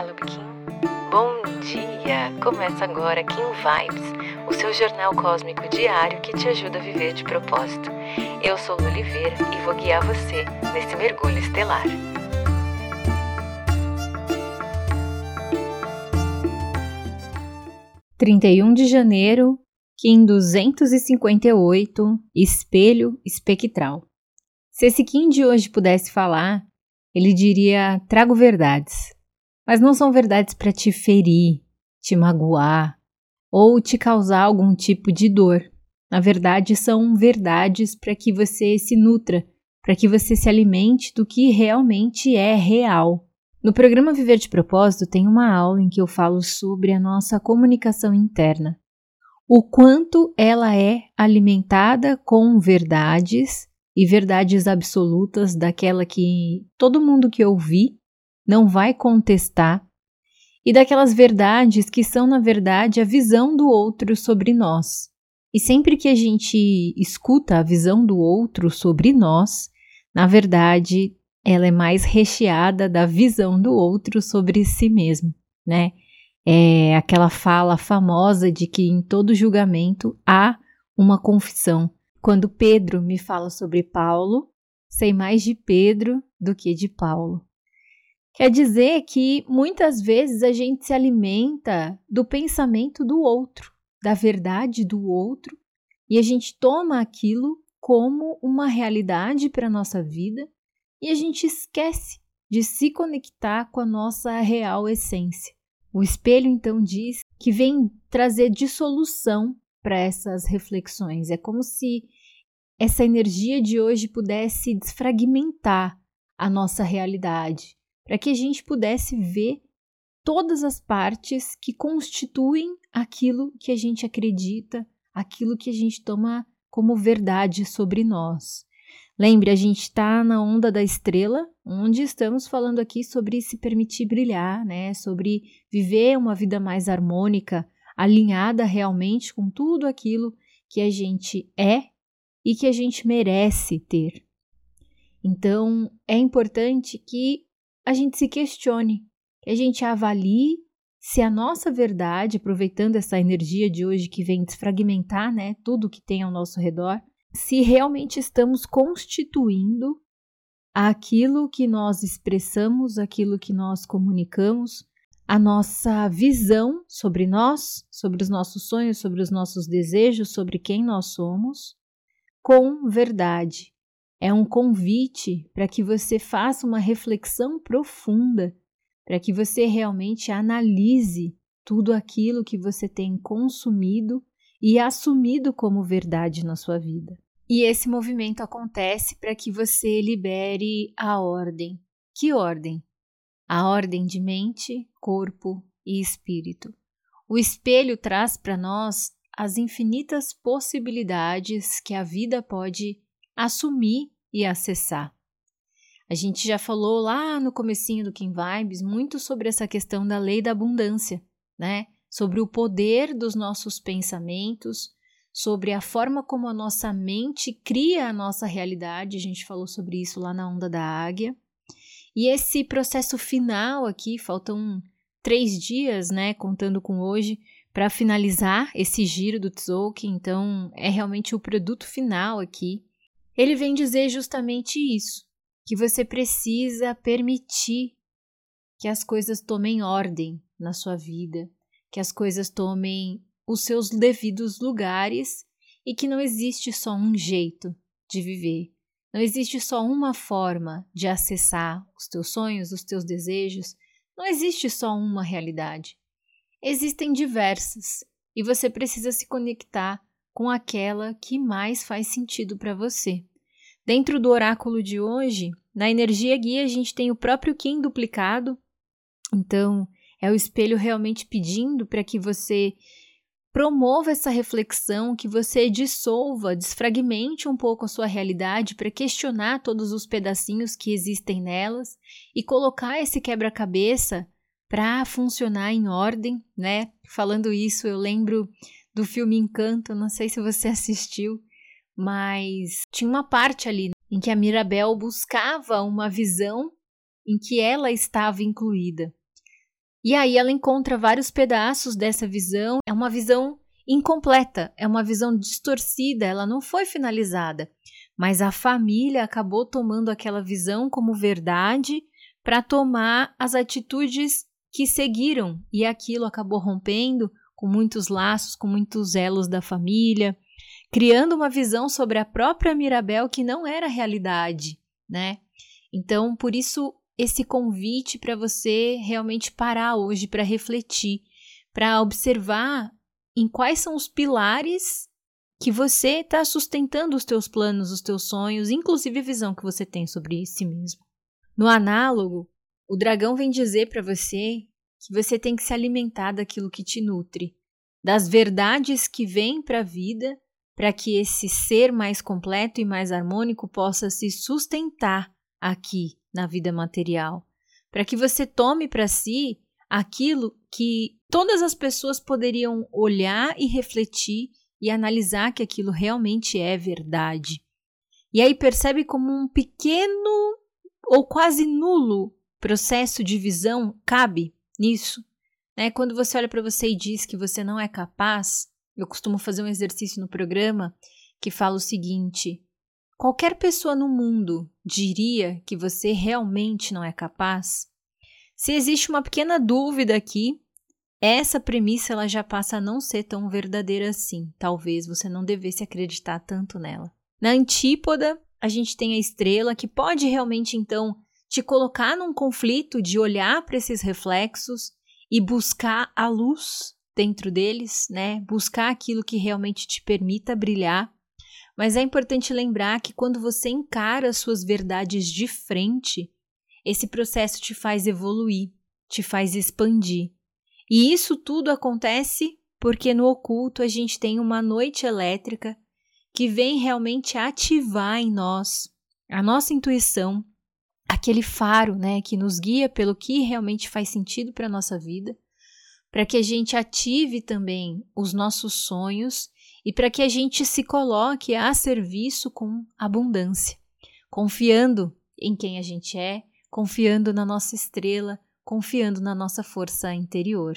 Olá, Kim. Bom dia! Começa agora Kim Vibes, o seu jornal cósmico diário que te ajuda a viver de propósito. Eu sou Lu Oliveira e vou guiar você nesse mergulho estelar. Trinta e um de janeiro, Kim 258, Espelho Espectral. Se esse Kim de hoje pudesse falar, ele diria: trago verdades. Mas não são verdades para te ferir, te magoar ou te causar algum tipo de dor. Na verdade, são verdades para que você se nutra, para que você se alimente do que realmente é real. No programa Viver de Propósito tem uma aula em que eu falo sobre a nossa comunicação interna. O quanto ela é alimentada com verdades e verdades absolutas daquela que todo mundo que ouvir não vai contestar e daquelas verdades que são, na verdade, a visão do outro sobre nós. E sempre que a gente escuta a visão do outro sobre nós, na verdade, ela é mais recheada da visão do outro sobre si mesmo, né? É aquela fala famosa de que em todo julgamento há uma confissão. Quando Pedro me fala sobre Paulo, sei mais de Pedro do que de Paulo. Quer dizer que muitas vezes a gente se alimenta do pensamento do outro, da verdade do outro, e a gente toma aquilo como uma realidade para a nossa vida e a gente esquece de se conectar com a nossa real essência. O espelho então diz que vem trazer dissolução para essas reflexões. É como se essa energia de hoje pudesse desfragmentar a nossa realidade, para que a gente pudesse ver todas as partes que constituem aquilo que a gente acredita, aquilo que a gente toma como verdade sobre nós. Lembre, a gente está na onda da estrela, onde estamos falando aqui sobre se permitir brilhar, né? Sobre viver uma vida mais harmônica, alinhada realmente com tudo aquilo que a gente é e que a gente merece ter. Então, é importante que a gente se questione, que a gente avalie se a nossa verdade, aproveitando essa energia de hoje que vem desfragmentar, né, tudo que tem ao nosso redor, se realmente estamos constituindo aquilo que nós expressamos, aquilo que nós comunicamos, a nossa visão sobre nós, sobre os nossos sonhos, sobre os nossos desejos, sobre quem nós somos, com verdade. É um convite para que você faça uma reflexão profunda, para que você realmente analise tudo aquilo que você tem consumido e assumido como verdade na sua vida. E esse movimento acontece para que você libere a ordem. Que ordem? A ordem de mente, corpo e espírito. O espelho traz para nós as infinitas possibilidades que a vida pode assumir e acessar. A gente já falou lá no comecinho do Kim Vibes muito sobre essa questão da lei da abundância, né? Sobre o poder dos nossos pensamentos, sobre a forma como a nossa mente cria a nossa realidade. A gente falou sobre isso lá na Onda da Águia. E esse processo final aqui, faltam três dias, né, contando com hoje, para finalizar esse giro do Tzolk'in. Então, é realmente o produto final aqui. Ele vem dizer justamente isso, que você precisa permitir que as coisas tomem ordem na sua vida, que as coisas tomem os seus devidos lugares e que não existe só um jeito de viver. Não existe só uma forma de acessar os teus sonhos, os teus desejos. Não existe só uma realidade. Existem diversas e você precisa se conectar com aquela que mais faz sentido para você. Dentro do oráculo de hoje, na energia guia, a gente tem o próprio Kim duplicado. Então, é o espelho realmente pedindo para que você promova essa reflexão, que você dissolva, desfragmente um pouco a sua realidade para questionar todos os pedacinhos que existem nelas e colocar esse quebra-cabeça para funcionar em ordem, né? Falando isso, eu lembro do filme Encanto, não sei se você assistiu, mas tinha uma parte ali em que a Mirabel buscava uma visão em que ela estava incluída. E aí ela encontra vários pedaços dessa visão. É uma visão incompleta, é uma visão distorcida, ela não foi finalizada. Mas a família acabou tomando aquela visão como verdade para tomar as atitudes que seguiram, e aquilo acabou rompendo com muitos laços, com muitos elos da família, criando uma visão sobre a própria Mirabel que não era realidade, né? Então, por isso esse convite para você realmente parar hoje para refletir, para observar em quais são os pilares que você está sustentando os teus planos, os teus sonhos, inclusive a visão que você tem sobre si mesmo. No análogo, o dragão vem dizer para você que você tem que se alimentar daquilo que te nutre, das verdades que vêm para a vida, para que esse ser mais completo e mais harmônico possa se sustentar aqui na vida material, para que você tome para si aquilo que todas as pessoas poderiam olhar e refletir e analisar que aquilo realmente é verdade. E aí percebe como um pequeno ou quase nulo processo de visão cabe nisso. Né? Quando você olha para você e diz que você não é capaz, eu costumo fazer um exercício no programa que fala o seguinte: qualquer pessoa no mundo diria que você realmente não é capaz? Se existe uma pequena dúvida aqui, essa premissa ela já passa a não ser tão verdadeira assim. Talvez você não devesse acreditar tanto nela. Na antípoda, a gente tem a estrela que pode realmente então te colocar num conflito de olhar para esses reflexos e buscar a luz dentro deles, né? Buscar aquilo que realmente te permita brilhar. Mas é importante lembrar que quando você encara as suas verdades de frente, esse processo te faz evoluir, te faz expandir. E isso tudo acontece porque no oculto a gente tem uma noite elétrica que vem realmente ativar em nós a nossa intuição, aquele faro, né, que nos guia pelo que realmente faz sentido para a nossa vida, para que a gente ative também os nossos sonhos e para que a gente se coloque a serviço com abundância, confiando em quem a gente é, confiando na nossa estrela, confiando na nossa força interior.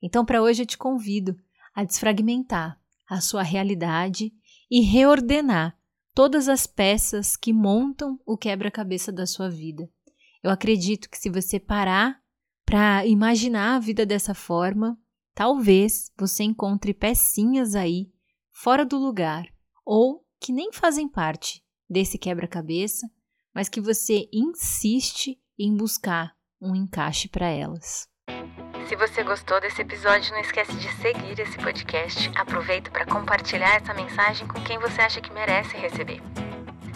Então, para hoje eu te convido a desfragmentar a sua realidade e reordenar todas as peças que montam o quebra-cabeça da sua vida. Eu acredito que se você parar para imaginar a vida dessa forma, talvez você encontre pecinhas aí fora do lugar ou que nem fazem parte desse quebra-cabeça, mas que você insiste em buscar um encaixe para elas. Se você gostou desse episódio, não esquece de seguir esse podcast. Aproveita para compartilhar essa mensagem com quem você acha que merece receber.